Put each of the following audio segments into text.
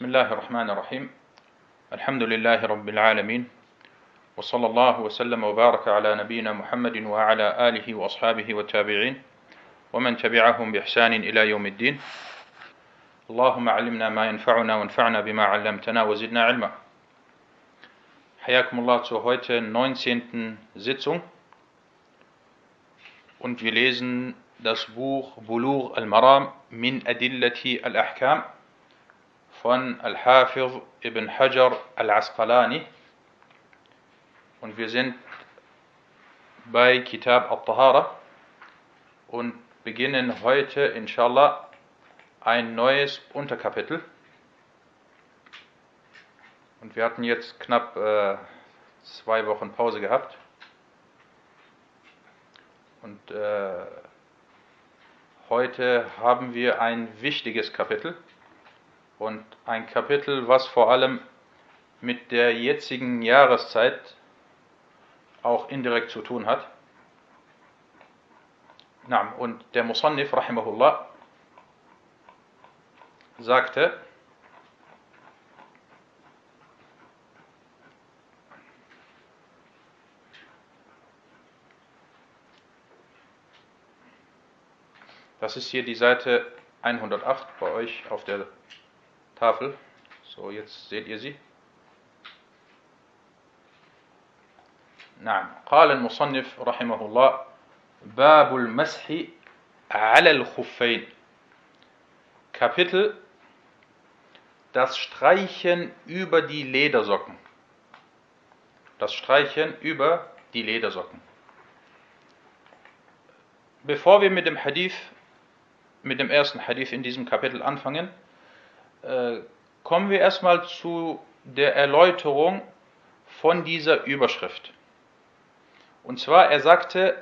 بسم الله الرحمن الرحيم. الحمد لله رب العالمين. وصلى الله وسلم وبارك على نبينا محمد وعلى آله وأصحابه والتابعين ومن تبعهم بإحسان إلى يوم الدين. اللهم علمنا ما ينفعنا وانفعنا بما علمتنا وزدنا علما. حياكم الله zur heute 19. Sitzung. Und wir lesen das Buch Bulugh al-Maram min Adillati al-Ahkam. Von Al-Hafiz ibn Hajar al-Asqalani. Und wir sind bei Kitab al-Tahara und beginnen heute inshallah ein neues Unterkapitel. Und wir hatten jetzt knapp äh, zwei Wochen Pause gehabt. Und äh, heute haben wir ein wichtiges Kapitel und ein Kapitel, was vor allem mit der jetzigen Jahreszeit auch indirekt zu tun hat. Und der Musannif, rahimahullah, sagte, das ist hier die Seite 108 bei euch auf der Tafel. So, jetzt seht ihr sie. نعم قال المصنف رحمه الله باب المسح على الخفين Kapitel Das Streichen über die Ledersocken Das Streichen über die Ledersocken Bevor wir mit dem Hadith mit dem ersten Hadith in diesem Kapitel anfangen kommen wir erstmal zu der Erläuterung von dieser Überschrift. Und zwar, er sagte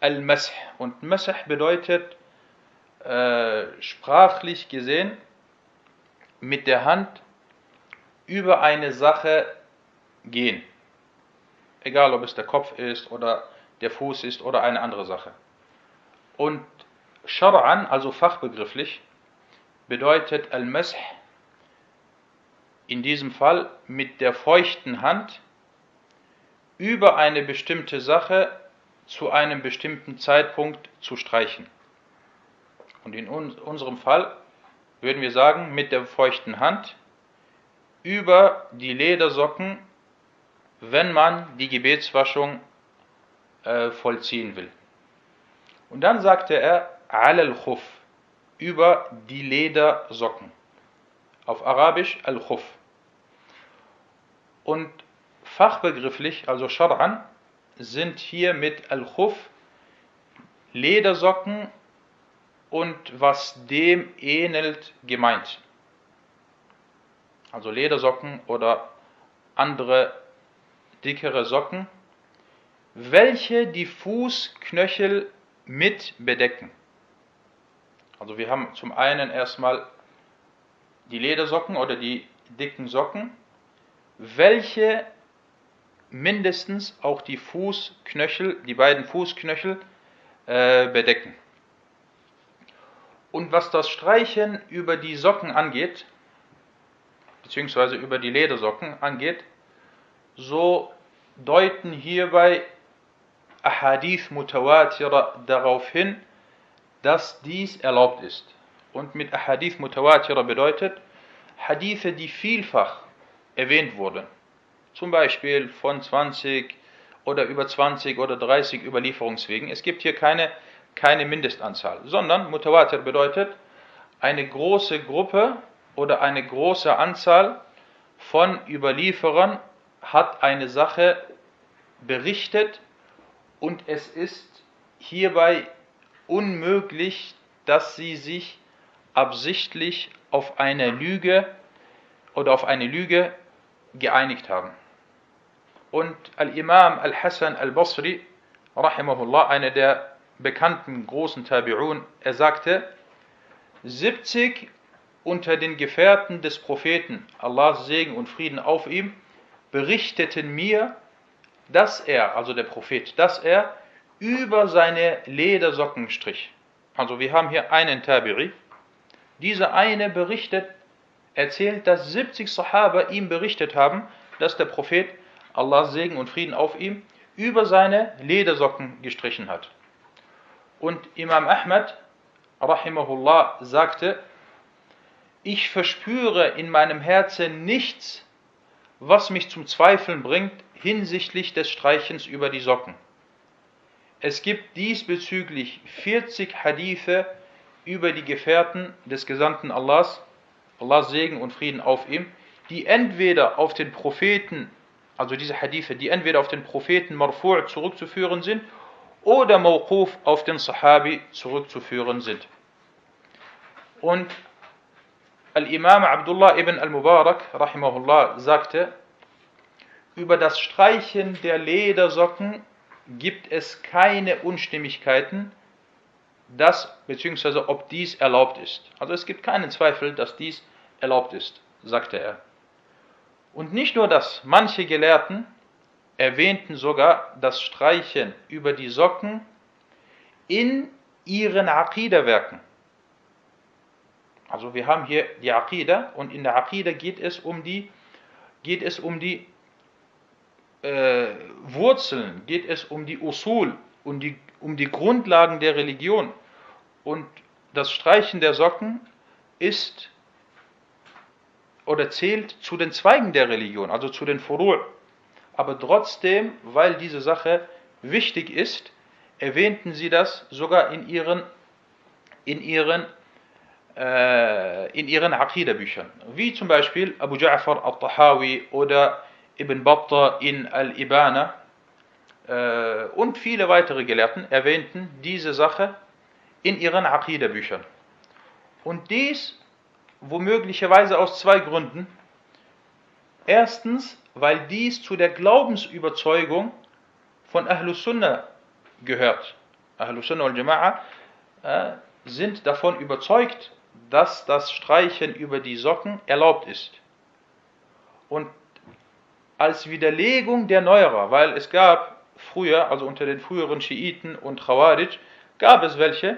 Al-Masih. Und Masih bedeutet äh, sprachlich gesehen mit der Hand über eine Sache gehen. Egal, ob es der Kopf ist oder der Fuß ist oder eine andere Sache. Und Shar'an, also fachbegrifflich, bedeutet Al-Masih in diesem Fall mit der feuchten Hand über eine bestimmte Sache zu einem bestimmten Zeitpunkt zu streichen. Und in unserem Fall würden wir sagen, mit der feuchten Hand über die Ledersocken, wenn man die Gebetswaschung äh, vollziehen will. Und dann sagte er, al-khuf, über die Ledersocken. Auf Arabisch al-khuf. Und fachbegrifflich, also Shar'an, sind hier mit Al-Khuf Ledersocken und was dem ähnelt gemeint. Also Ledersocken oder andere dickere Socken, welche die Fußknöchel mit bedecken. Also wir haben zum einen erstmal die Ledersocken oder die dicken Socken, welche mindestens auch die Fußknöchel, die beiden Fußknöchel äh, bedecken. Und was das Streichen über die Socken angeht, beziehungsweise über die Ledersocken angeht, so deuten hierbei Ahadith Mutawatira darauf hin, dass dies erlaubt ist. Und mit Ahadith Mutawatira bedeutet Hadithe, die vielfach erwähnt wurden zum Beispiel von 20 oder über 20 oder 30 Überlieferungswegen. Es gibt hier keine, keine Mindestanzahl, sondern Mutawatir bedeutet eine große Gruppe oder eine große Anzahl von Überlieferern hat eine Sache berichtet und es ist hierbei unmöglich, dass sie sich absichtlich auf eine Lüge oder auf eine Lüge geeinigt haben. Und Al-Imam Al-Hassan Al-Basri, rahimahullah, einer der bekannten großen Tabi'un, er sagte, 70 unter den Gefährten des Propheten, Allahs Segen und Frieden auf ihm, berichteten mir, dass er, also der Prophet, dass er über seine Ledersocken strich. Also wir haben hier einen Tabi'i. Dieser eine berichtet, erzählt, dass 70 Sahaba ihm berichtet haben, dass der Prophet, Allahs Segen und Frieden auf ihm, über seine Ledersocken gestrichen hat. Und Imam Ahmad, rahimahullah, sagte, ich verspüre in meinem Herzen nichts, was mich zum Zweifeln bringt hinsichtlich des Streichens über die Socken. Es gibt diesbezüglich 40 Hadithe über die Gefährten des Gesandten Allahs, Allahs Segen und Frieden auf ihm, die entweder auf den Propheten, also diese Hadithe, die entweder auf den Propheten Marfu' zurückzuführen sind oder Mawquf auf den Sahabi zurückzuführen sind. Und Al-Imam Abdullah ibn al-Mubarak, rahimahullah, sagte, über das Streichen der Ledersocken gibt es keine Unstimmigkeiten, dass bzw. ob dies erlaubt ist. Also es gibt keinen Zweifel, dass dies erlaubt ist, sagte er. Und nicht nur das, manche Gelehrten erwähnten sogar das Streichen über die Socken in ihren Aqidah-Werken. Also wir haben hier die Aqidah und in der Aqidah geht es um die, geht es um die äh, Wurzeln, geht es um die Usul, um die, um die Grundlagen der Religion. Und das Streichen der Socken ist oder zählt zu den Zweigen der Religion, also zu den Furu'. Aber trotzdem, weil diese Sache wichtig ist, erwähnten sie das sogar in ihren, in ihren, äh, in ihren Aqidah-Büchern. Wie zum Beispiel Abu Ja'far al-Tahawi oder Ibn Battah in Al-Ibana äh, und viele weitere Gelehrten erwähnten diese Sache in ihren Aqidah-Büchern. Und dies womöglicherweise aus zwei Gründen. Erstens, weil dies zu der Glaubensüberzeugung von Ahlus Sunnah gehört. Ahlus Sunnah und Jama'a äh, sind davon überzeugt, dass das Streichen über die Socken erlaubt ist. Und als Widerlegung der Neuerer, weil es gab früher, also unter den früheren Schiiten und Khawarij, gab es welche,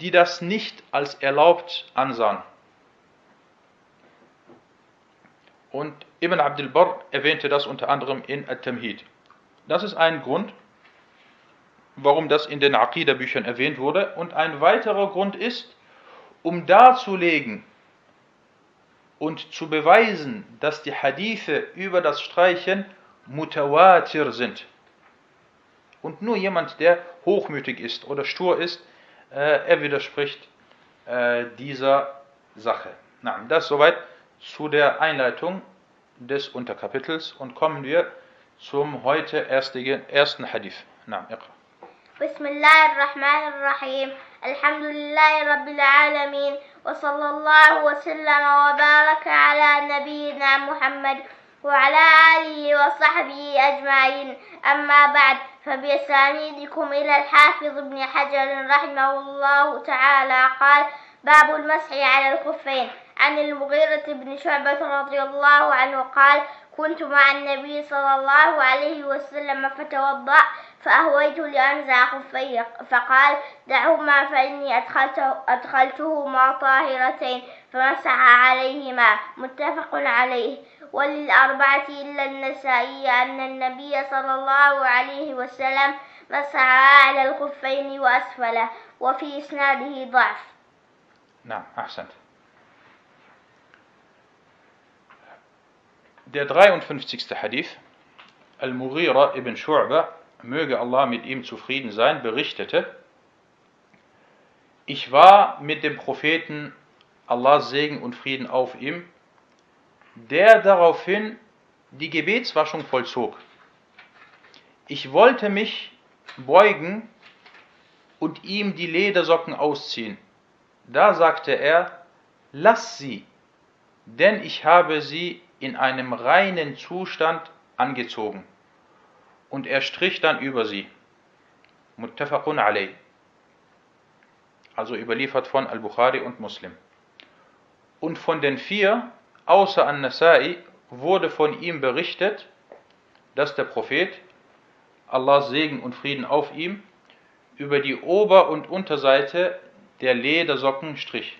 die das nicht als erlaubt ansahen. Und Ibn Abdul Barr erwähnte das unter anderem in At-Tamhid. Das ist ein Grund, warum das in den Aqidah-Büchern erwähnt wurde. Und ein weiterer Grund ist, um darzulegen, und zu beweisen, dass die Hadithe über das Streichen mutawatir sind. Und nur jemand, der hochmütig ist oder stur ist, äh, er widerspricht äh, dieser Sache. Na, das soweit zu der Einleitung des Unterkapitels und kommen wir zum heute erstigen, ersten Hadith. Na, Bismillahirrahmanirrahim. الحمد لله رب العالمين وصلى الله وسلم وبارك على نبينا محمد وعلى آله وصحبه أجمعين. أما بعد فبأسانيدكم إلى الحافظ ابن حجر رحمه الله تعالى قال باب المسح على الخفين عن المغيرة بن شعبة رضي الله عنه قال كنت مع النبي صلى الله عليه وسلم فتوضأ فأهويت لأنزع خفي فقال دعهما فإني أدخلته أدخلتهما طاهرتين فمسح عليهما متفق عليه وللأربعة إلا النسائي أن النبي صلى الله عليه وسلم مسح على الخفين وأسفله وفي إسناده ضعف نعم أحسنت Der 53. Hadith, Al-Mughira ibn Shu'ba möge Allah mit ihm zufrieden sein, berichtete, ich war mit dem Propheten Allahs Segen und Frieden auf ihm, der daraufhin die Gebetswaschung vollzog. Ich wollte mich beugen und ihm die Ledersocken ausziehen. Da sagte er, lass sie, denn ich habe sie in einem reinen Zustand angezogen und er strich dann über sie. Muttafaqun alayh. Also überliefert von Al-Bukhari und Muslim. Und von den vier, außer An-Nasai, wurde von ihm berichtet, dass der Prophet, Allahs Segen und Frieden auf ihm, über die Ober- und Unterseite der Ledersocken strich.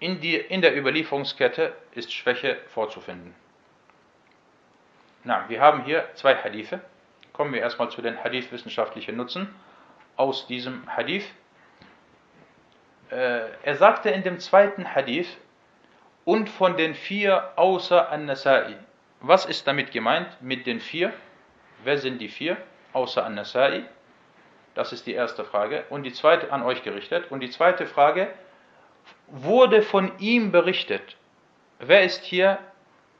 in, die, in der Überlieferungskette ist Schwäche vorzufinden. Na, wir haben hier zwei Hadithe. Kommen wir erstmal zu den Hadith-wissenschaftlichen Nutzen aus diesem Hadith. Äh, er sagte in dem zweiten Hadith, und von den vier außer An-Nasai. Was ist damit gemeint mit den vier? Wer sind die vier außer An-Nasai? Das ist die erste Frage. Und die zweite an euch gerichtet. Und die zweite Frage, wurde von ihm berichtet. Wer ist hier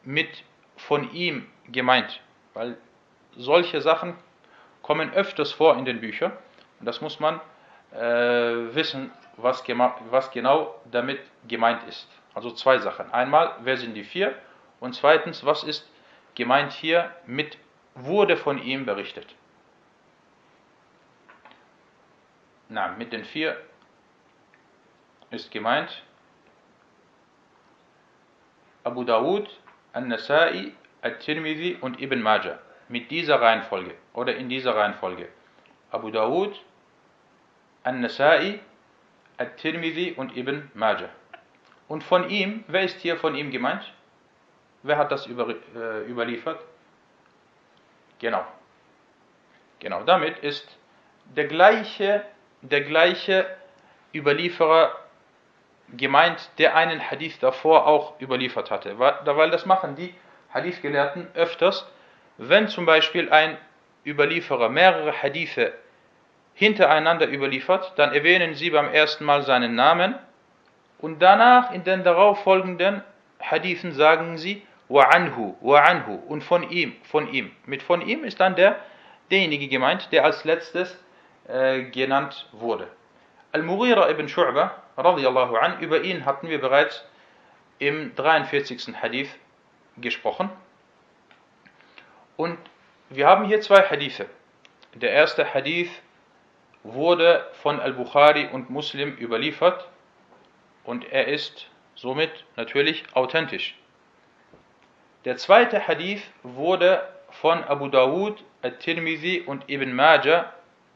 mit von ihm gemeint? Weil solche Sachen kommen öfters vor in den Büchern. Und das muss man äh, wissen, was, was genau damit gemeint ist. Also zwei Sachen. Einmal, wer sind die vier? Und zweitens, was ist gemeint hier mit wurde von ihm berichtet? Na, mit den vier ist gemeint Abu Dawud, An-Nasai, At-Tirmidhi und Ibn Majah. Mit dieser Reihenfolge oder in dieser Reihenfolge. Abu Dawud, An-Nasai, At-Tirmidhi und Ibn Majah. Und von ihm, wer ist hier von ihm gemeint? Wer hat das über, äh, überliefert? Genau. Genau, damit ist der gleiche, der gleiche Überlieferer gemeint, der einen Hadith davor auch überliefert hatte. Weil das machen die Hadith-Gelehrten öfters, wenn zum Beispiel ein Überlieferer mehrere Hadithe hintereinander überliefert, dann erwähnen sie beim ersten Mal seinen Namen und danach in den darauffolgenden Hadithen sagen sie wa anhu, wa anhu und von ihm, von ihm. Mit von ihm ist dann der, derjenige gemeint, der als letztes äh, genannt wurde. Al-Mughira ibn Shu'bah radiallahu an, über ihn hatten wir bereits im 43. Hadith gesprochen. Und wir haben hier zwei Hadithe. Der erste Hadith wurde von Al-Bukhari und Muslim überliefert und er ist somit natürlich authentisch. Der zweite Hadith wurde von Abu Dawud, At-Tirmidhi und Ibn Majah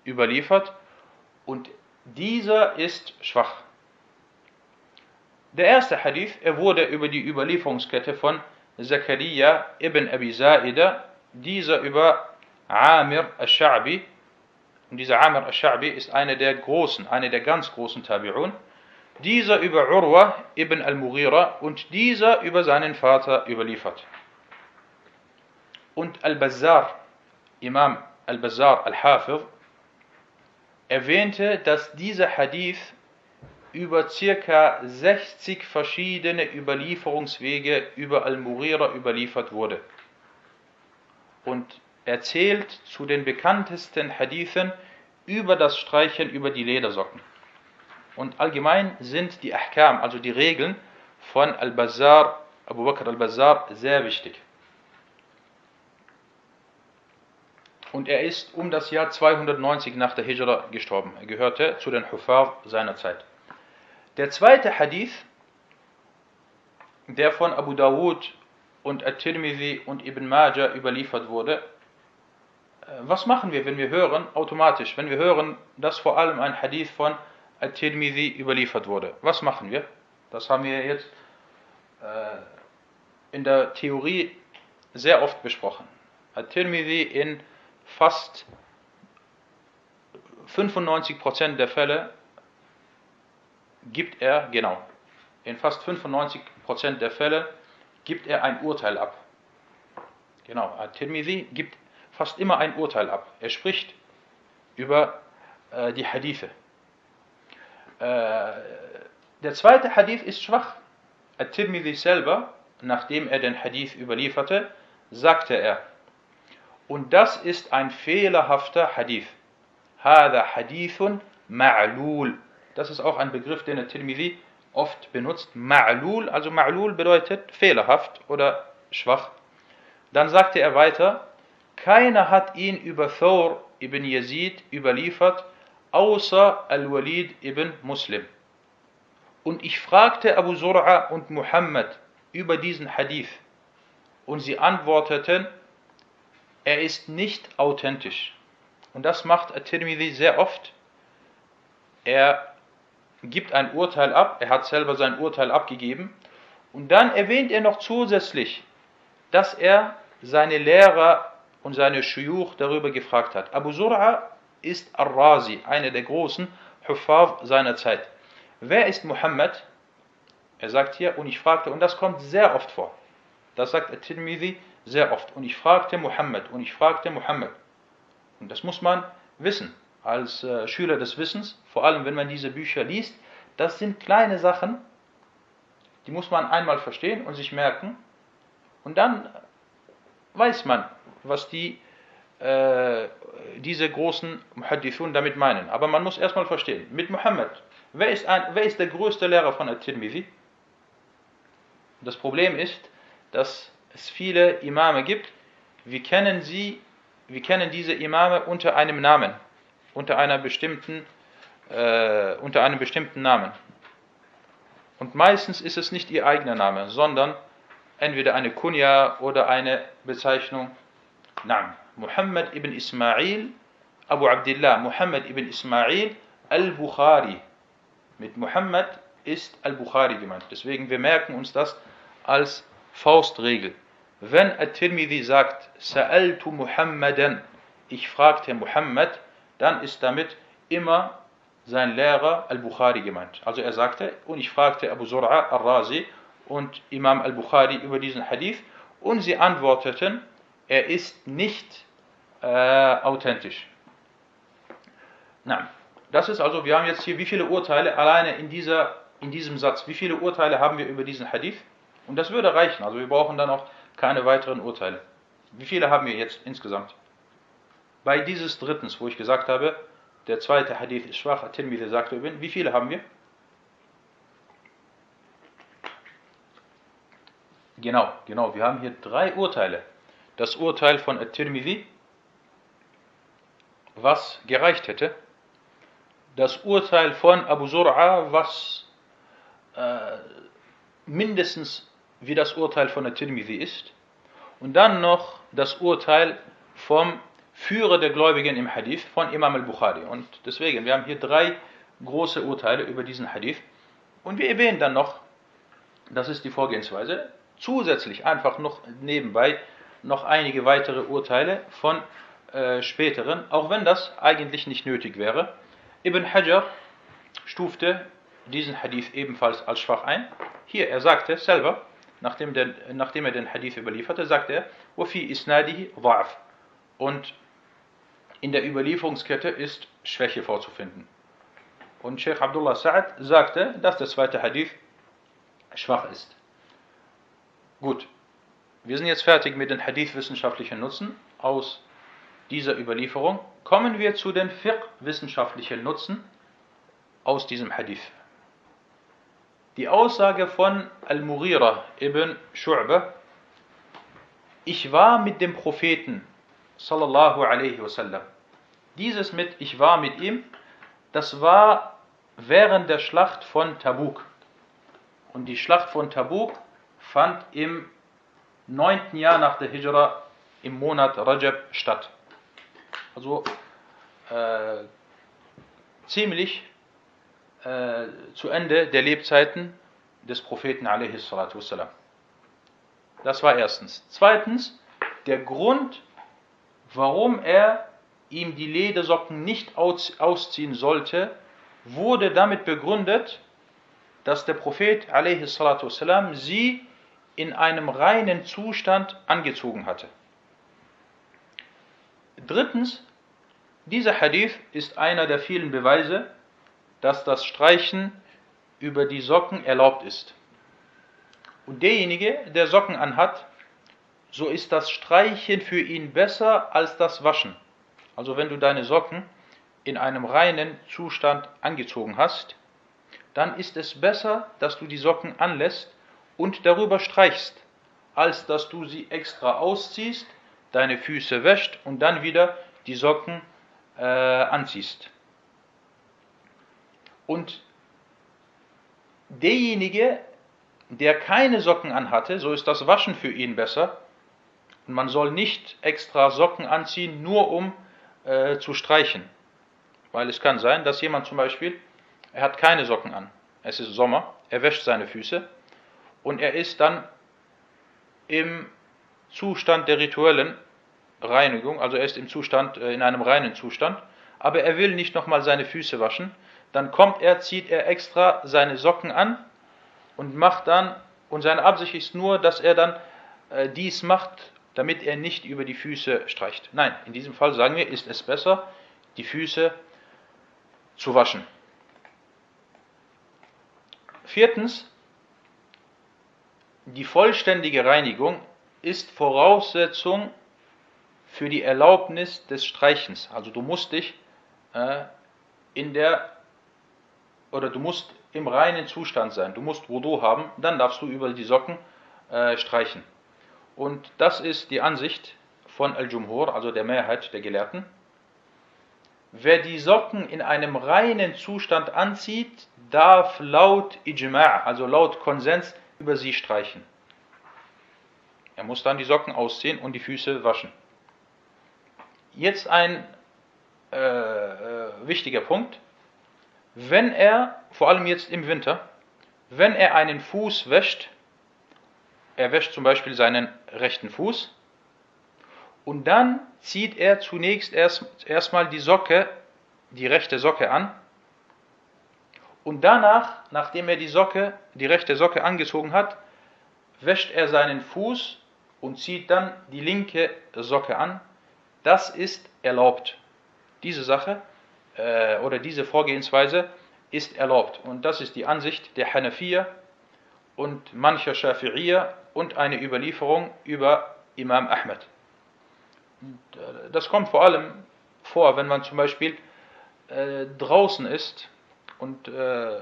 überliefert und dieser ist schwach. Der erste Hadith, er wurde über die Überlieferungskette von Zakaria ibn Abi Zaida, dieser über Amir al-Sha'bi. Und dieser Amir al-Sha'bi ist einer der großen, einer der ganz großen Tabi'un. Dieser über Urwa ibn al-Mughira und dieser über seinen Vater überliefert. Und Al-Bazzar, Imam Al-Bazzar al-Hafir, erwähnte, dass dieser Hadith über circa 60 verschiedene Überlieferungswege über Al-Mughira überliefert wurde. Und erzählt zu den bekanntesten Hadithen über das Streichen über die Ledersocken. Und allgemein sind die Ahkam, also die Regeln von Al-Bazar, Abu Bakr al-Bazar, sehr wichtig. Und er ist um das Jahr 290 nach der Hijra gestorben. Er gehörte zu den Hufar seiner Zeit. Der zweite Hadith, der von Abu Dawud und At-Tirmidhi und Ibn Majah überliefert wurde, äh, was machen wir, wenn wir hören, automatisch, wenn wir hören, dass vor allem ein Hadith von At-Tirmidhi überliefert wurde? Was machen wir? Das haben wir jetzt äh, in der Theorie sehr oft besprochen. At-Tirmidhi in fast 95% der Fälle gibt er, genau, in fast 95% der Fälle gibt er ein Urteil ab. Genau, At-Tirmidhi gibt fast immer ein Urteil ab. Er spricht über äh, die Hadithe. Äh, der zweite Hadith ist schwach. At-Tirmidhi selber, nachdem er den Hadith überlieferte, sagte er, und das ist ein fehlerhafter Hadith. Hada Hadithun ma'lul. Das ist auch ein Begriff, den der Tirmidhi oft benutzt. Ma'lul, also Ma'lul bedeutet fehlerhaft oder schwach. Dann sagte er weiter, keiner hat ihn über Thor ibn Yazid überliefert, außer Al-Walid ibn Muslim. Und ich fragte Abu Sur'a und Muhammad über diesen Hadith. Und sie antworteten, er ist nicht authentisch. Und das macht At-Tirmidhi sehr oft. Er gibt ein Urteil ab, er hat selber sein Urteil abgegeben und dann erwähnt er noch zusätzlich, dass er seine Lehrer und seine Shuyuch darüber gefragt hat. Abu Sur'a ist Ar-Razi, einer der großen Huffaz seiner Zeit. Wer ist Muhammad? Er sagt hier, und ich fragte, und das kommt sehr oft vor. Das sagt At-Tirmidhi sehr oft. Und ich fragte Muhammad, und ich fragte Muhammad. Und das muss man wissen, als äh, Schüler des Wissens, vor allem wenn man diese Bücher liest. Das sind kleine Sachen, die muss man einmal verstehen und sich merken. Und dann weiß man, was die, äh, diese großen Muhaddithun damit meinen. Aber man muss erstmal verstehen, mit Muhammad, wer ist, ein, wer ist der größte Lehrer von At-Tirmidhi? Das Problem ist, dass es viele Imame gibt, wir kennen sie, wir kennen diese Imame unter einem Namen, unter einer bestimmten, äh, unter einem bestimmten Namen. Und meistens ist es nicht ihr eigener Name, sondern entweder eine Kunya oder eine Bezeichnung. Naam. Muhammad ibn Ismail, Abu Abdullah, Muhammad ibn Ismail al-Bukhari. Mit Muhammad ist al-Bukhari gemeint. Deswegen, wir merken uns das als Faustregel. Wenn At-Tirmidhi sagt, Sa'altu Muhammadan, ich fragte Muhammad, dann ist damit immer sein Lehrer Al-Bukhari gemeint. Also er sagte, und ich fragte Abu Zur'a al-Razi und Imam Al-Bukhari über diesen Hadith und sie antworteten, er ist nicht äh, authentisch. Na, das ist also, wir haben jetzt hier wie viele Urteile alleine in, dieser, in diesem Satz, wie viele Urteile haben wir über diesen Hadith? Und das würde reichen, also wir brauchen dann auch keine weiteren Urteile. Wie viele haben wir jetzt insgesamt? Bei dieses drittens, wo ich gesagt habe, der zweite Hadith ist schwach, At-Tirmidhi sagte Wie viele haben wir? Genau, genau. Wir haben hier drei Urteile. Das Urteil von At-Tirmidhi, was gereicht hätte. Das Urteil von Abu Zur'a, was äh, mindestens wie das Urteil von At-Tirmidhi ist. Und dann noch das Urteil vom Führer der Gläubigen im Hadith von Imam al-Bukhari. Und deswegen, wir haben hier drei große Urteile über diesen Hadith. Und wir erwähnen dann noch, das ist die Vorgehensweise, zusätzlich einfach noch nebenbei noch einige weitere Urteile von äh, späteren, auch wenn das eigentlich nicht nötig wäre. Ibn Hajar stufte diesen Hadith ebenfalls als schwach ein. Hier, er sagte selber, nachdem, der, nachdem er den Hadith überlieferte, sagte er, وَفِي إِسْنَادِهِ wa'af. Und in der Überlieferungskette ist Schwäche vorzufinden. Und Sheikh Abdullah Sa'ad sagte, dass der zweite Hadith schwach ist. Gut, wir sind jetzt fertig mit den Hadith-wissenschaftlichen Nutzen aus dieser Überlieferung. Kommen wir zu den Fiqh-wissenschaftlichen Nutzen aus diesem Hadith. Die Aussage von Al-Mughira ibn Shu'bah, ich war mit dem Propheten sallallahu alaihi wasallam dieses mit Ich war mit ihm, das war während der Schlacht von Tabuk. Und die Schlacht von Tabuk fand im neunten Jahr nach der Hijra im Monat Rajab statt. Also äh, ziemlich äh, zu Ende der Lebzeiten des Propheten wassalam. Das war erstens. Zweitens, der Grund, warum er ihm die Ledersocken nicht ausziehen sollte, wurde damit begründet, dass der Prophet والسلام, sie in einem reinen Zustand angezogen hatte. Drittens, dieser Hadith ist einer der vielen Beweise, dass das Streichen über die Socken erlaubt ist. Und derjenige, der Socken anhat, so ist das Streichen für ihn besser als das Waschen. Also wenn du deine Socken in einem reinen Zustand angezogen hast, dann ist es besser, dass du die Socken anlässt und darüber streichst, als dass du sie extra ausziehst, deine Füße wäscht und dann wieder die Socken äh, anziehst. Und derjenige, der keine Socken anhatte, so ist das Waschen für ihn besser. Und man soll nicht extra Socken anziehen, nur um äh, zu streichen. Weil es kann sein, dass jemand zum Beispiel er hat keine Socken an, es ist Sommer, er wäscht seine Füße und er ist dann im Zustand der rituellen Reinigung, also er ist im Zustand, äh, in einem reinen Zustand, aber er will nicht nochmal seine Füße waschen, dann kommt er, zieht er extra seine Socken an und macht dann, und seine Absicht ist nur, dass er dann äh, dies macht, damit er nicht über die Füße streicht. Nein, in diesem Fall sagen wir, ist es besser, die Füße zu waschen. Viertens, die vollständige Reinigung ist Voraussetzung für die Erlaubnis des Streichens. Also du musst dich äh, in der oder du musst im reinen Zustand sein. Du musst Wudu haben, dann darfst du über die Socken äh, streichen. Und das ist die Ansicht von Al-Jumhur, also der Mehrheit der Gelehrten. Wer die Socken in einem reinen Zustand anzieht, darf laut Ijma', also laut Konsens, über sie streichen. Er muss dann die Socken ausziehen und die Füße waschen. Jetzt ein äh, äh, wichtiger Punkt. Wenn er, vor allem jetzt im Winter, wenn er einen Fuß wäscht, er wäscht zum Beispiel seinen rechten Fuß und dann zieht er zunächst erst, erstmal die Socke, die rechte Socke an und danach, nachdem er die Socke, die rechte Socke angezogen hat, wäscht er seinen Fuß und zieht dann die linke Socke an. Das ist erlaubt. Diese Sache äh, oder diese Vorgehensweise ist erlaubt. Und das ist die Ansicht der Hanafiya und mancher Schafi'iyya und eine Überlieferung über Imam Ahmed. Das kommt vor allem vor, wenn man zum Beispiel äh, draußen ist und äh,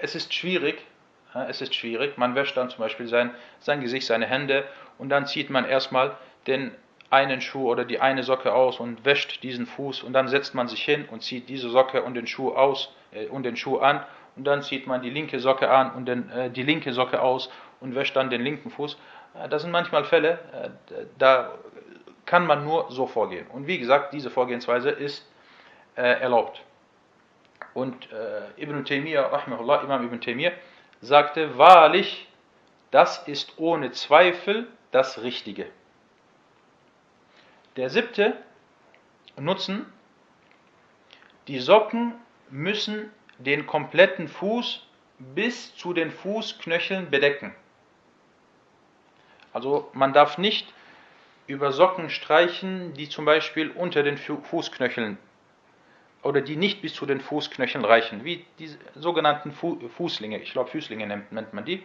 es ist schwierig, äh, es ist schwierig, man wäscht dann zum Beispiel sein, sein Gesicht, seine Hände und dann zieht man erstmal den einen Schuh oder die eine Socke aus und wäscht diesen Fuß und dann setzt man sich hin und zieht diese Socke und den Schuh aus äh, und den Schuh an und dann zieht man die linke Socke an und den, äh, die linke Socke aus und wäscht dann den linken Fuß. Äh, das sind manchmal Fälle, äh, da kann man nur so vorgehen. Und wie gesagt, diese Vorgehensweise ist äh, erlaubt. Und Ibn Taymiyyah, rahmahullah, Imam Ibn Taymiyyah, sagte, wahrlich, das ist ohne Zweifel das Richtige. Der siebte Nutzen, die Socken müssen den kompletten Fuß bis zu den Fußknöcheln bedecken. Also man darf nicht über Socken streichen, die zum Beispiel unter den Fußknöcheln oder die nicht bis zu den Fußknöcheln reichen, wie die sogenannten Fußlinge, ich glaube Füßlinge nennt, man die.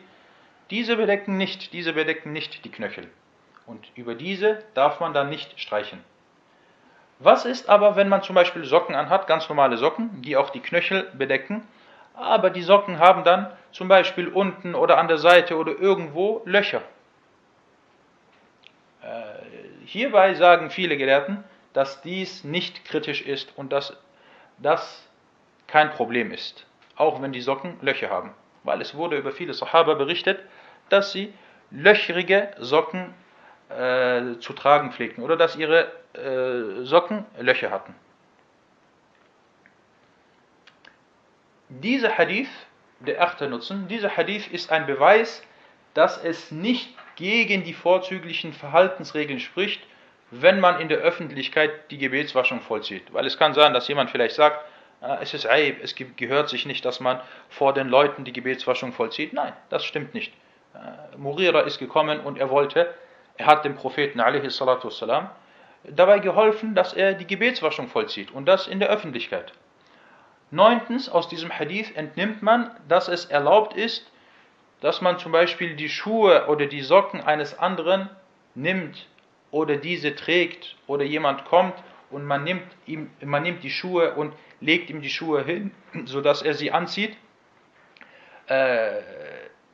Diese bedecken nicht, diese bedecken nicht die Knöchel. Und über diese darf man dann nicht streichen. Was ist aber, wenn man zum Beispiel Socken anhat, ganz normale Socken, die auch die Knöchel bedecken, aber die Socken haben dann zum Beispiel unten oder an der Seite oder irgendwo Löcher. Äh, hierbei sagen viele Gelehrten, dass dies nicht kritisch ist und dass das kein Problem ist, auch wenn die Socken Löcher haben. Weil es wurde über viele Sahaba berichtet, dass sie löcherige Socken äh, zu tragen pflegten oder dass ihre äh, Socken Löcher hatten. Dieser Hadith, der achte Nutzen, dieser Hadith ist ein Beweis, dass es nicht gegen die vorzüglichen Verhaltensregeln spricht, wenn man in der Öffentlichkeit die Gebetswaschung vollzieht. Weil es kann sein, dass jemand vielleicht sagt, äh, es ist Eib, es gehört sich nicht, dass man vor den Leuten die Gebetswaschung vollzieht. Nein, das stimmt nicht. Äh, Murira ist gekommen und er wollte, er hat dem Propheten والسلام, dabei geholfen, dass er die Gebetswaschung vollzieht und das in der Öffentlichkeit. Neuntens, aus diesem Hadith entnimmt man, dass es erlaubt ist, dass man zum Beispiel die Schuhe oder die Socken eines anderen nimmt oder diese trägt oder jemand kommt und man nimmt, ihm, man nimmt die Schuhe und legt ihm die Schuhe hin, sodass er sie anzieht. Äh,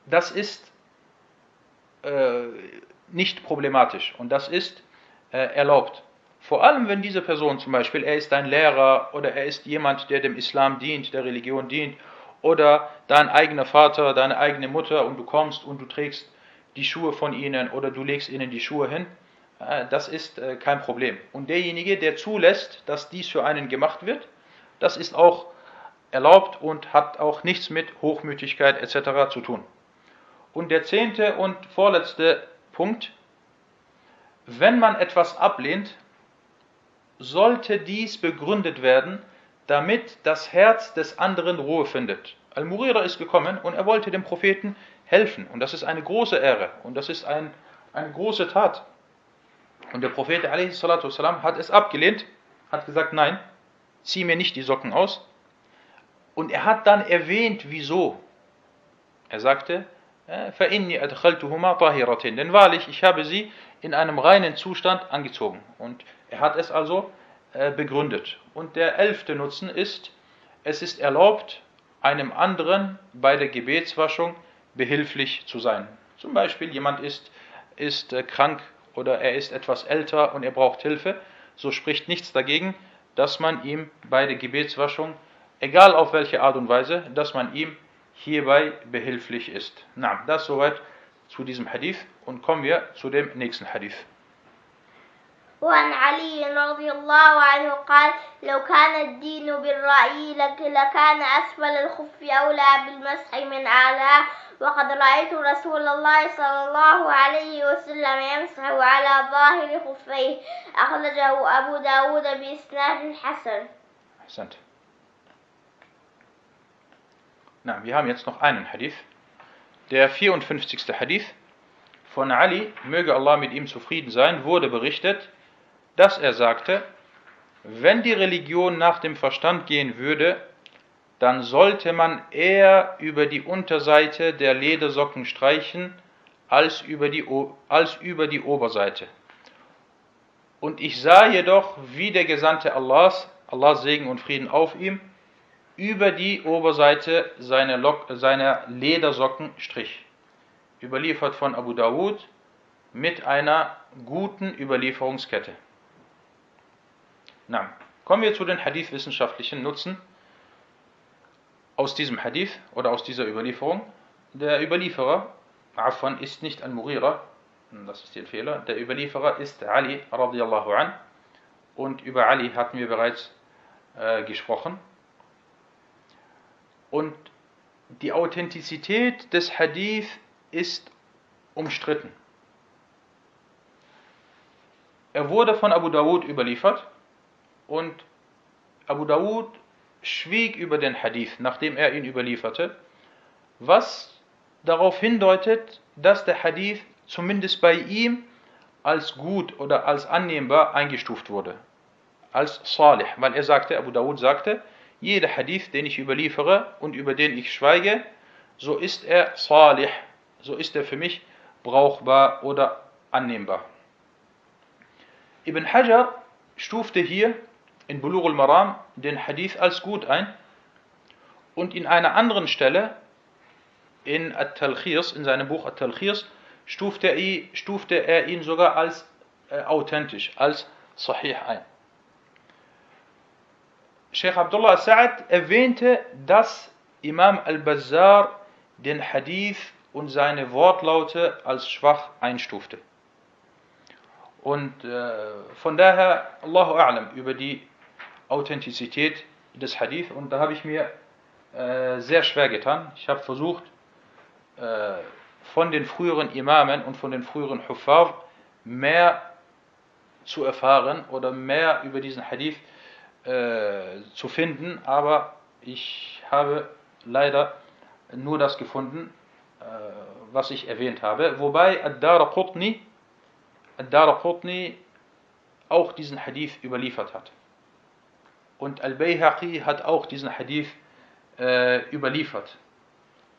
das ist äh, nicht problematisch und das ist äh, erlaubt. Vor allem, wenn diese Person zum Beispiel, er ist dein Lehrer oder er ist jemand, der dem Islam dient, der Religion dient, oder dein eigener Vater, deine eigene Mutter und du kommst und du trägst die Schuhe von ihnen oder du legst ihnen die Schuhe hin, äh, das ist äh, kein Problem. Und derjenige, der zulässt, dass dies für einen gemacht wird, das ist auch erlaubt und hat auch nichts mit Hochmütigkeit etc. zu tun. Und der zehnte und vorletzte Punkt. Wenn man etwas ablehnt, sollte dies begründet werden, damit das Herz des anderen Ruhe findet. Al-Murira ist gekommen und er wollte dem Propheten helfen. Und das ist eine große Ehre und das ist ein, eine große Tat. Und der Prophet والسلام, hat es abgelehnt, hat gesagt, nein, zieh mir nicht die Socken aus. Und er hat dann erwähnt, wieso. Er sagte, äh, Denn wahrlich, ich habe sie in einem reinen Zustand angezogen. Und er hat es also äh, begründet. Und der elfte Nutzen ist, es ist erlaubt, einem anderen bei der Gebetswaschung behilflich zu sein. Zum Beispiel jemand ist, ist äh, krank oder er ist etwas älter und er braucht Hilfe, so spricht nichts dagegen, dass man ihm bei der Gebetswaschung, egal auf welche Art und Weise, dass man ihm hierbei behilflich ist. Na, das soweit zu diesem Hadith und kommen wir zu dem nächsten Hadith. وعن علي رضي الله عنه قال لو كان الدين بالرأي لكان أسفل الخف أولى بالمسح من أعلاه وقد رأيت رسول الله صلى الله عليه وسلم يمسح على ظاهر خفيه أخرجه أبو داود بإسناد حسن أحسنت Na, wir haben jetzt noch einen Hadith. Der 54. Hadith von Ali, möge Allah mit ihm zufrieden sein, wurde berichtet, dass er sagte, wenn die Religion nach dem Verstand gehen würde, dann sollte man eher über die Unterseite der Ledersocken streichen als über die, als über die Oberseite. Und ich sah jedoch, wie der Gesandte Allahs, Allahs Segen und Frieden auf ihm, über die Oberseite seiner, Lok, seiner Ledersocken strich. Überliefert von Abu Dawud mit einer guten Überlieferungskette. Na, kommen wir zu den Hadith-wissenschaftlichen Nutzen aus diesem Hadith oder aus dieser Überlieferung. Der Überlieferer, Affan, ist nicht ein Murira, das ist der Fehler. Der Überlieferer ist Ali radiallahu an und über Ali hatten wir bereits äh, gesprochen. Und die Authentizität des Hadith ist umstritten. Er wurde von Abu Dawud überliefert und Abu Dawud schwieg über den Hadith, nachdem er ihn überlieferte, was darauf hindeutet, dass der Hadith zumindest bei ihm als gut oder als annehmbar eingestuft wurde. Als salih, weil er sagte, Abu Dawud sagte, jeder Hadith, den ich überliefere und über den ich schweige, so ist er salih, so ist er für mich brauchbar oder annehmbar. Ibn Hajar stufte hier in Bulugh al-Maram den Hadith als gut ein und in einer anderen Stelle in At-Talkhirs, in seinem Buch At-Talkhirs, stufte, er, stufte er ihn sogar als äh, authentisch, als Sahih ein. Sheikh Abdullah Sa'ad erwähnte, dass Imam al-Bazzar den Hadith und seine Wortlaute als schwach einstufte. Und äh, von daher, Allahu A'lam, über die Authentizität des Hadith und da habe ich mir äh, sehr schwer getan. Ich habe versucht, äh, von den früheren Imamen und von den früheren Huffar mehr zu erfahren oder mehr über diesen Hadith äh, zu finden, aber ich habe leider nur das gefunden, äh, was ich erwähnt habe. Wobei Ad-Dara Qutni, auch diesen Hadith überliefert hat. Und Al-Bayhaqi hat auch diesen Hadith äh, überliefert.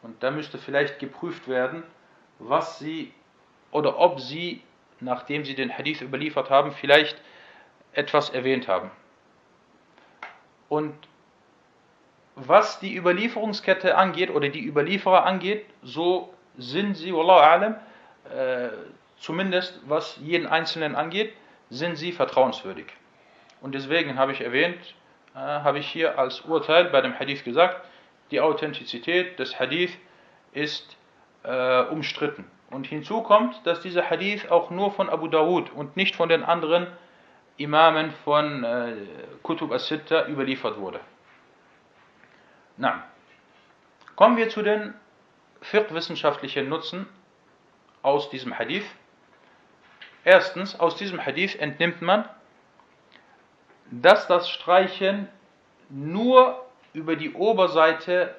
Und da müsste vielleicht geprüft werden, was sie oder ob sie, nachdem sie den Hadith überliefert haben, vielleicht etwas erwähnt haben. Und was die Überlieferungskette angeht oder die Überlieferer angeht, so sind sie, Wallahu alam, äh, zumindest was jeden Einzelnen angeht, sind sie vertrauenswürdig. Und deswegen habe ich erwähnt, äh, habe ich hier als Urteil bei dem Hadith gesagt, die Authentizität des Hadith ist äh, umstritten. Und hinzu kommt, dass dieser Hadith auch nur von Abu Dawud und nicht von den anderen Imamen von äh, Kutub as-Sitta überliefert wurde. Na, kommen wir zu den fiqh-wissenschaftlichen Nutzen aus diesem Hadith. Erstens, aus diesem Hadith entnimmt man, dass das Streichen nur über die Oberseite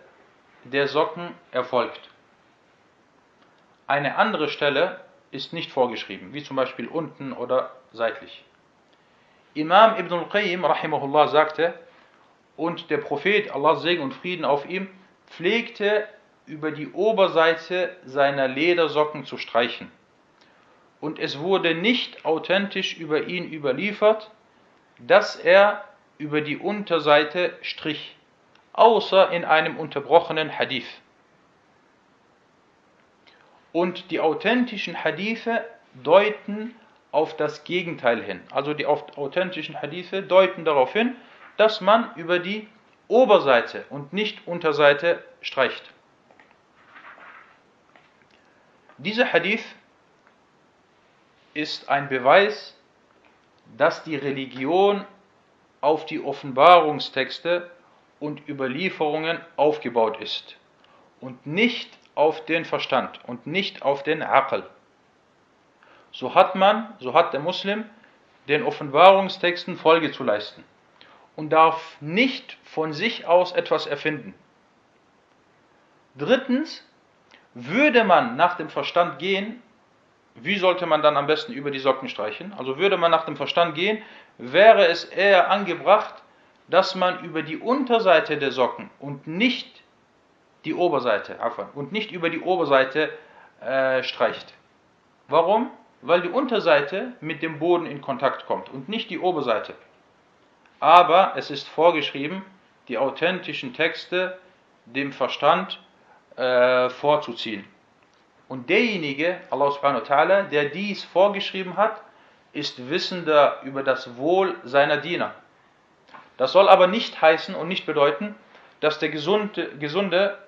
der Socken erfolgt. Eine andere Stelle ist nicht vorgeschrieben, wie zum Beispiel unten oder seitlich. Imam Ibn al-Qayyim rahimahullah sagte, und der Prophet, Allah Segen und Frieden auf ihm, pflegte über die Oberseite seiner Ledersocken zu streichen. Und es wurde nicht authentisch über ihn überliefert, dass er über die Unterseite strich, außer in einem unterbrochenen Hadith. Und die authentischen Hadithe deuten auf das Gegenteil hin. Also die authentischen Hadithe deuten darauf hin, dass man über die Oberseite und nicht Unterseite streicht. Dieser Hadith ist ein Beweis, dass die Religion auf die Offenbarungstexte und Überlieferungen aufgebaut ist und nicht auf den Verstand und nicht auf den Aql. So hat man, so hat der Muslim den Offenbarungstexten Folge zu leisten und darf nicht von sich aus etwas erfinden. Drittens, würde man nach dem Verstand gehen, wie sollte man dann am besten über die Socken streichen? Also würde man nach dem Verstand gehen, wäre es eher angebracht, dass man über die Unterseite der Socken und nicht die Oberseite, und nicht über die Oberseite äh, streicht. Warum? Weil die Unterseite mit dem Boden in Kontakt kommt und nicht die Oberseite. Aber es ist vorgeschrieben, die authentischen Texte dem Verstand äh, vorzuziehen. Und derjenige, Allah subhanahu wa ta'ala, der dies vorgeschrieben hat, ist wissender über das Wohl seiner Diener. Das soll aber nicht heißen und nicht bedeuten, dass der gesunde, gesunde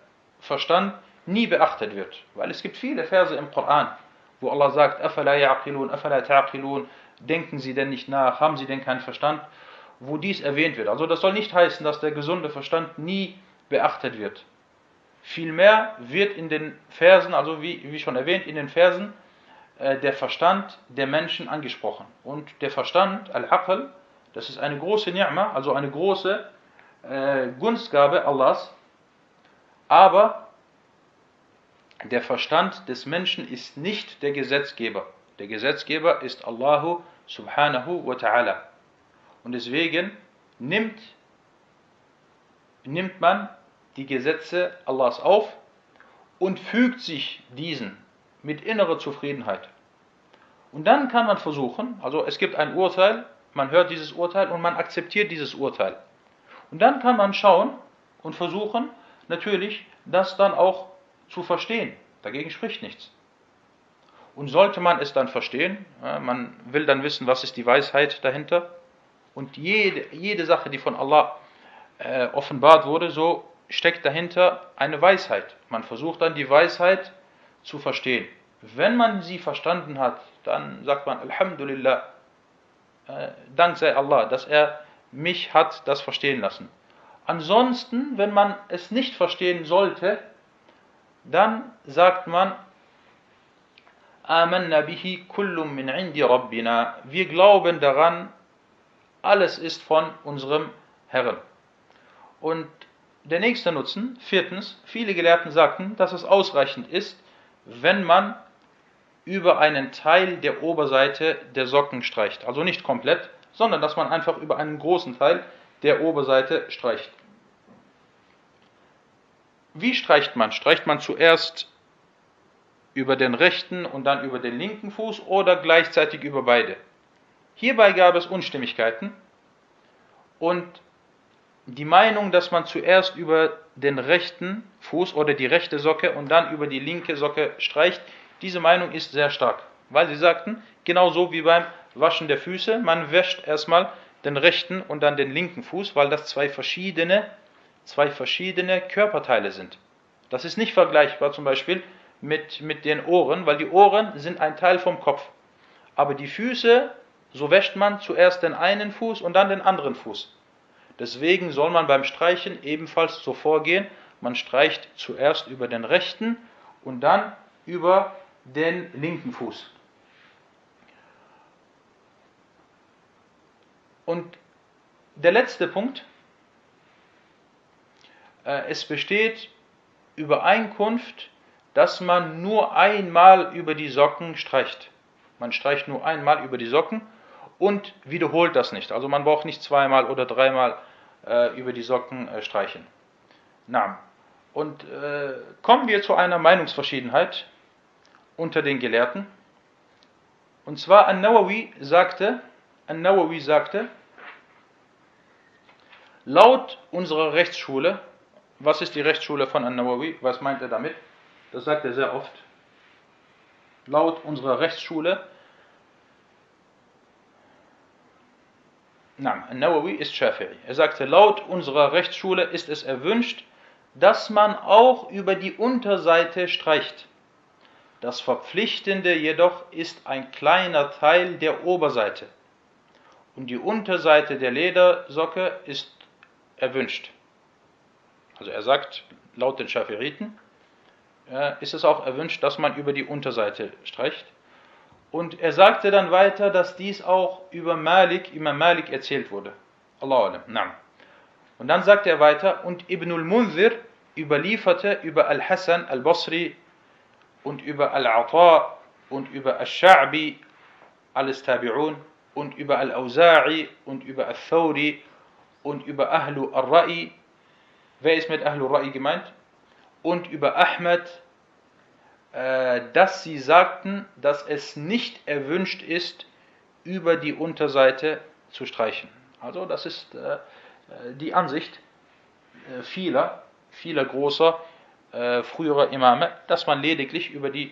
Verstand nie beachtet wird. Weil es gibt viele Verse im Koran, wo Allah sagt, Afala ya'qilun, Afala ta'qilun, denken sie denn nicht nach, haben sie denn keinen Verstand, wo dies erwähnt wird. Also das soll nicht heißen, dass der gesunde Verstand nie beachtet wird. Vielmehr wird in den Versen, also wie, wie schon erwähnt, in den Versen äh, der Verstand der Menschen angesprochen. Und der Verstand, Al-Aql, das ist eine große Ni'ma, also eine große äh, Gunstgabe Allahs, aber der Verstand des Menschen ist nicht der Gesetzgeber. Der Gesetzgeber ist Allahu subhanahu wa ta'ala. Und deswegen nimmt, nimmt man die Gesetze Allahs auf und fügt sich diesen mit innerer Zufriedenheit. Und dann kann man versuchen, also es gibt ein Urteil, man hört dieses Urteil und man akzeptiert dieses Urteil. Und dann kann man schauen und versuchen, natürlich das dann auch zu verstehen. Dagegen spricht nichts. Und sollte man es dann verstehen, man will dann wissen, was ist die Weisheit dahinter. Und jede, jede Sache, die von Allah äh, offenbart wurde, so steckt dahinter eine Weisheit. Man versucht dann die Weisheit zu verstehen. Wenn man sie verstanden hat, dann sagt man Alhamdulillah, äh, Dank sei Allah, dass er mich hat das verstehen lassen. Ansonsten, wenn man es nicht verstehen sollte, dann sagt man Amanna bihi kullum min indi rabbina. Wir glauben daran, alles ist von unserem Herrn. Und der nächste Nutzen, viertens, viele Gelehrten sagten, dass es ausreichend ist, wenn man über einen Teil der Oberseite der Socken streicht. Also nicht komplett, sondern dass man einfach über einen großen Teil der Oberseite streicht. Wie streicht man? Streicht man zuerst über den rechten und dann über den linken Fuß oder gleichzeitig über beide? Hierbei gab es Unstimmigkeiten und die Meinung, dass man zuerst über den rechten Fuß oder die rechte Socke und dann über die linke Socke streicht, diese Meinung ist sehr stark, weil sie sagten, genauso wie beim Waschen der Füße, man wäscht erstmal den rechten und dann den linken Fuß, weil das zwei verschiedene, zwei verschiedene Körperteile sind. Das ist nicht vergleichbar zum Beispiel mit, mit den Ohren, weil die Ohren sind ein Teil vom Kopf. Aber die Füße, so wäscht man zuerst den einen Fuß und dann den anderen Fuß. Deswegen soll man beim Streichen ebenfalls so vorgehen, man streicht zuerst über den rechten und dann über den linken Fuß. Und der letzte Punkt, es besteht Übereinkunft, dass man nur einmal über die Socken streicht. Man streicht nur einmal über die Socken und wiederholt das nicht. Also man braucht nicht zweimal oder dreimal äh, über die Socken äh, streichen. Na, und äh, kommen wir zu einer Meinungsverschiedenheit unter den Gelehrten. Und zwar An-Nawawi sagte, An-Nawawi sagte, laut unserer Rechtsschule, was ist die Rechtsschule von An-Nawawi? Was meint er damit? Das sagt er sehr oft. Laut unserer Rechtsschule Nein, Nawawi ist Shafi'i. Er sagte, laut unserer Rechtsschule ist es erwünscht, dass man auch über die Unterseite streicht. Das Verpflichtende jedoch ist ein kleiner Teil der Oberseite. Und die Unterseite der Ledersocke ist erwünscht. Also er sagt, laut den Schafiriten ist es auch erwünscht, dass man über die Unterseite streicht. Und er sagte dann weiter, dass dies auch über Malik, Imam Malik erzählt wurde. Allahu alam. Naam. Und dann sagte er weiter, und Ibn al-Munzir überlieferte über Al-Hassan al-Basri und über Al-Ata und über Al-Sha'bi, alles Tabi'un, und über Al-Awza'i und über Al-Thawri und über Ahlu al-Ra'i. Wer ist mit Ahlu al-Ra'i gemeint? Und über Ahmad äh, dass sie sagten, dass es nicht erwünscht ist, über die Unterseite zu streichen. Also das ist äh, die Ansicht äh, vieler, vieler großer früherer Imame, dass man lediglich über die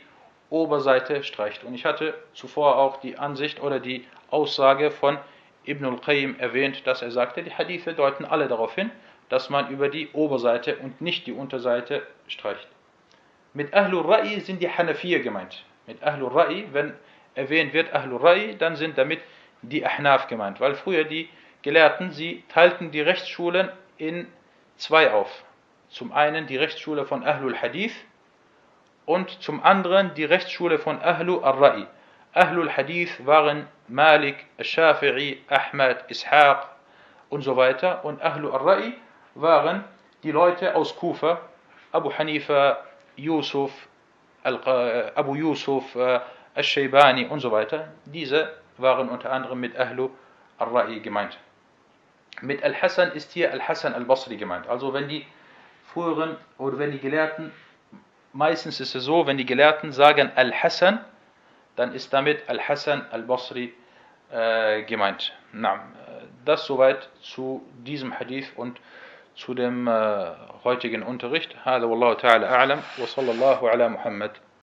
Oberseite streicht. Und ich hatte zuvor auch die Ansicht oder die Aussage von Ibn al-Qayyim erwähnt, dass er sagte, die Hadithe deuten alle darauf hin, dass man über die Oberseite und nicht die Unterseite streicht. Mit Ahlul Ra'i sind die Hanafiyya gemeint. Mit Ahlul Ra'i, wenn erwähnt wird Ahlul Ra'i, dann sind damit die Ahnaf gemeint. Weil früher die Gelehrten, sie teilten die Rechtsschulen in zwei auf. Zum einen die Rechtsschule von Ahlul Hadith und zum anderen die Rechtsschule von Ahlul Ra'i. Ahlul Hadith waren Malik, Shafi'i, Ahmad, Ishaq und so weiter. Und Ahlul Ra'i waren die Leute aus Kufa, Abu Hanifa, Yusuf, Abu Yusuf, Al-Shaybani und so weiter. Diese waren unter anderem mit Ahlu al-Ra'i gemeint. Mit Al-Hassan ist hier Al-Hassan al-Basri gemeint. Also wenn die früheren oder wenn die Gelehrten, meistens ist es so, wenn die Gelehrten sagen Al-Hassan, dann ist damit Al-Hassan al-Basri äh, gemeint. Na, das soweit zu diesem Hadith und zu dem heutigen Unterricht. Hada wallahu ta'ala a'lam wa sallallahu ala Muhammad.